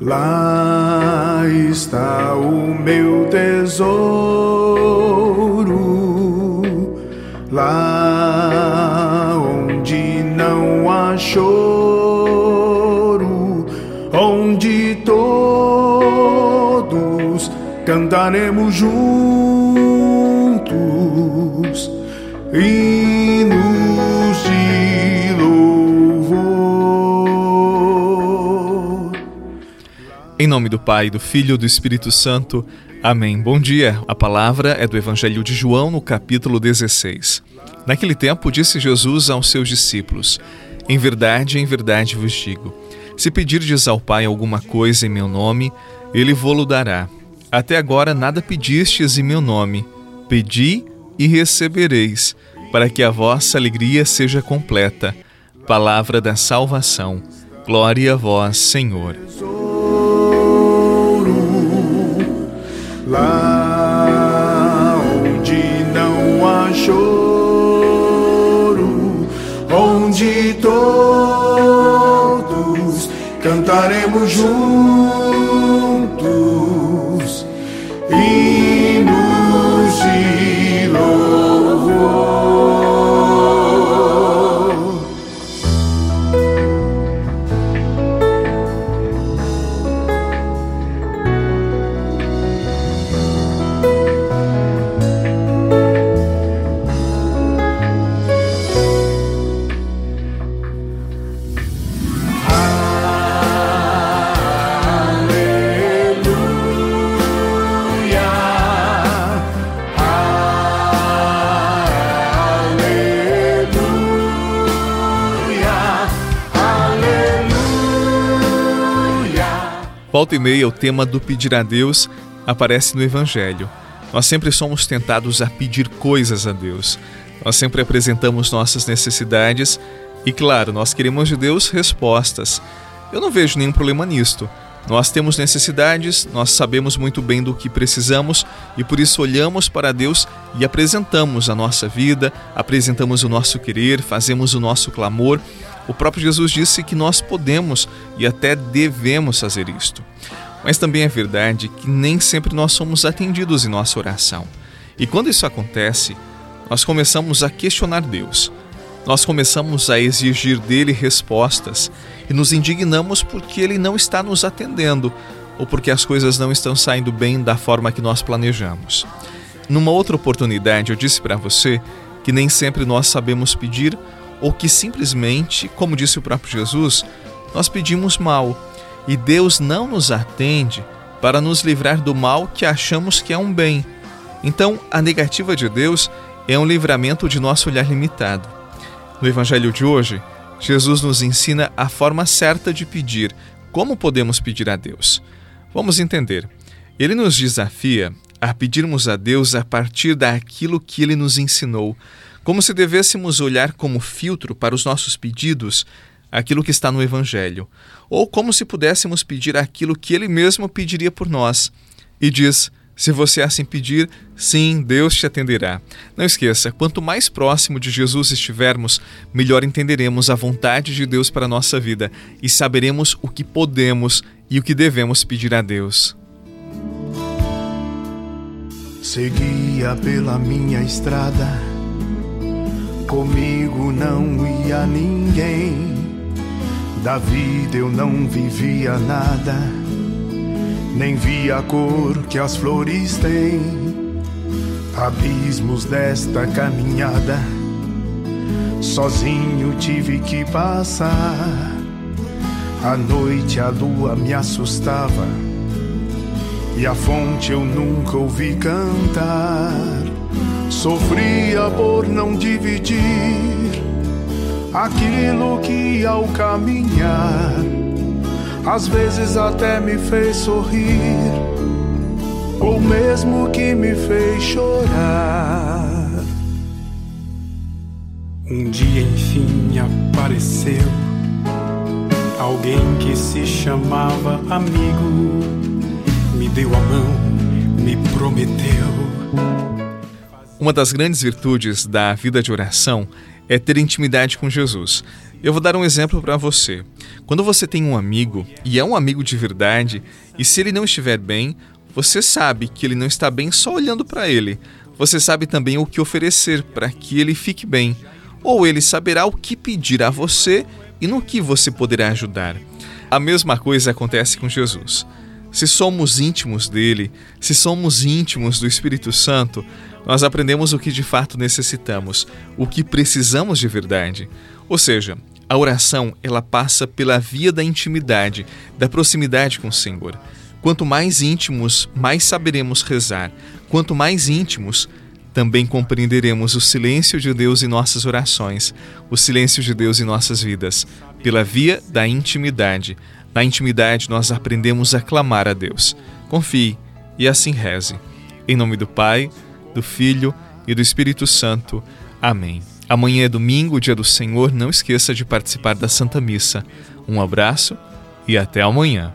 Lá está o meu tesouro, lá onde não há choro, onde todos cantaremos juntos. Hinos Em nome do Pai, do Filho e do Espírito Santo. Amém. Bom dia. A palavra é do Evangelho de João, no capítulo 16. Naquele tempo, disse Jesus aos seus discípulos: Em verdade, em verdade vos digo: se pedirdes ao Pai alguma coisa em meu nome, ele vô-lo dará. Até agora nada pedistes em meu nome. Pedi e recebereis, para que a vossa alegria seja completa. Palavra da salvação. Glória a vós, Senhor. Onde não há choro, onde todos cantaremos juntos Volta e meia, o tema do pedir a Deus aparece no Evangelho. Nós sempre somos tentados a pedir coisas a Deus. Nós sempre apresentamos nossas necessidades e, claro, nós queremos de Deus respostas. Eu não vejo nenhum problema nisto. Nós temos necessidades, nós sabemos muito bem do que precisamos e por isso olhamos para Deus e apresentamos a nossa vida, apresentamos o nosso querer, fazemos o nosso clamor. O próprio Jesus disse que nós podemos e até devemos fazer isto. Mas também é verdade que nem sempre nós somos atendidos em nossa oração. E quando isso acontece, nós começamos a questionar Deus. Nós começamos a exigir dele respostas e nos indignamos porque ele não está nos atendendo ou porque as coisas não estão saindo bem da forma que nós planejamos. Numa outra oportunidade, eu disse para você que nem sempre nós sabemos pedir ou que simplesmente, como disse o próprio Jesus, nós pedimos mal e Deus não nos atende para nos livrar do mal que achamos que é um bem. Então, a negativa de Deus é um livramento de nosso olhar limitado. No Evangelho de hoje, Jesus nos ensina a forma certa de pedir, como podemos pedir a Deus. Vamos entender. Ele nos desafia a pedirmos a Deus a partir daquilo que ele nos ensinou, como se devêssemos olhar como filtro para os nossos pedidos aquilo que está no Evangelho, ou como se pudéssemos pedir aquilo que ele mesmo pediria por nós. E diz: se você assim pedir, sim, Deus te atenderá. Não esqueça, quanto mais próximo de Jesus estivermos, melhor entenderemos a vontade de Deus para a nossa vida e saberemos o que podemos e o que devemos pedir a Deus. Seguia pela minha estrada, comigo não ia ninguém. Da vida eu não vivia nada, nem via a cor que as flores têm. Abismos desta caminhada, sozinho tive que passar. À noite a lua me assustava e a fonte eu nunca ouvi cantar. Sofria por não dividir aquilo que ao caminhar às vezes até me fez sorrir, ou mesmo que me fez chorar. Um dia enfim apareceu alguém que se chamava amigo, me deu a mão, me prometeu. Uma das grandes virtudes da vida de oração é ter intimidade com Jesus. Eu vou dar um exemplo para você. Quando você tem um amigo e é um amigo de verdade, e se ele não estiver bem, você sabe que ele não está bem só olhando para ele. Você sabe também o que oferecer para que ele fique bem, ou ele saberá o que pedir a você e no que você poderá ajudar. A mesma coisa acontece com Jesus. Se somos íntimos dele, se somos íntimos do Espírito Santo, nós aprendemos o que de fato necessitamos, o que precisamos de verdade. Ou seja, a oração, ela passa pela via da intimidade, da proximidade com o Senhor. Quanto mais íntimos, mais saberemos rezar. Quanto mais íntimos, também compreenderemos o silêncio de Deus em nossas orações, o silêncio de Deus em nossas vidas, pela via da intimidade. Na intimidade, nós aprendemos a clamar a Deus. Confie e assim reze. Em nome do Pai, do Filho e do Espírito Santo. Amém. Amanhã é domingo, dia do Senhor. Não esqueça de participar da Santa Missa. Um abraço e até amanhã.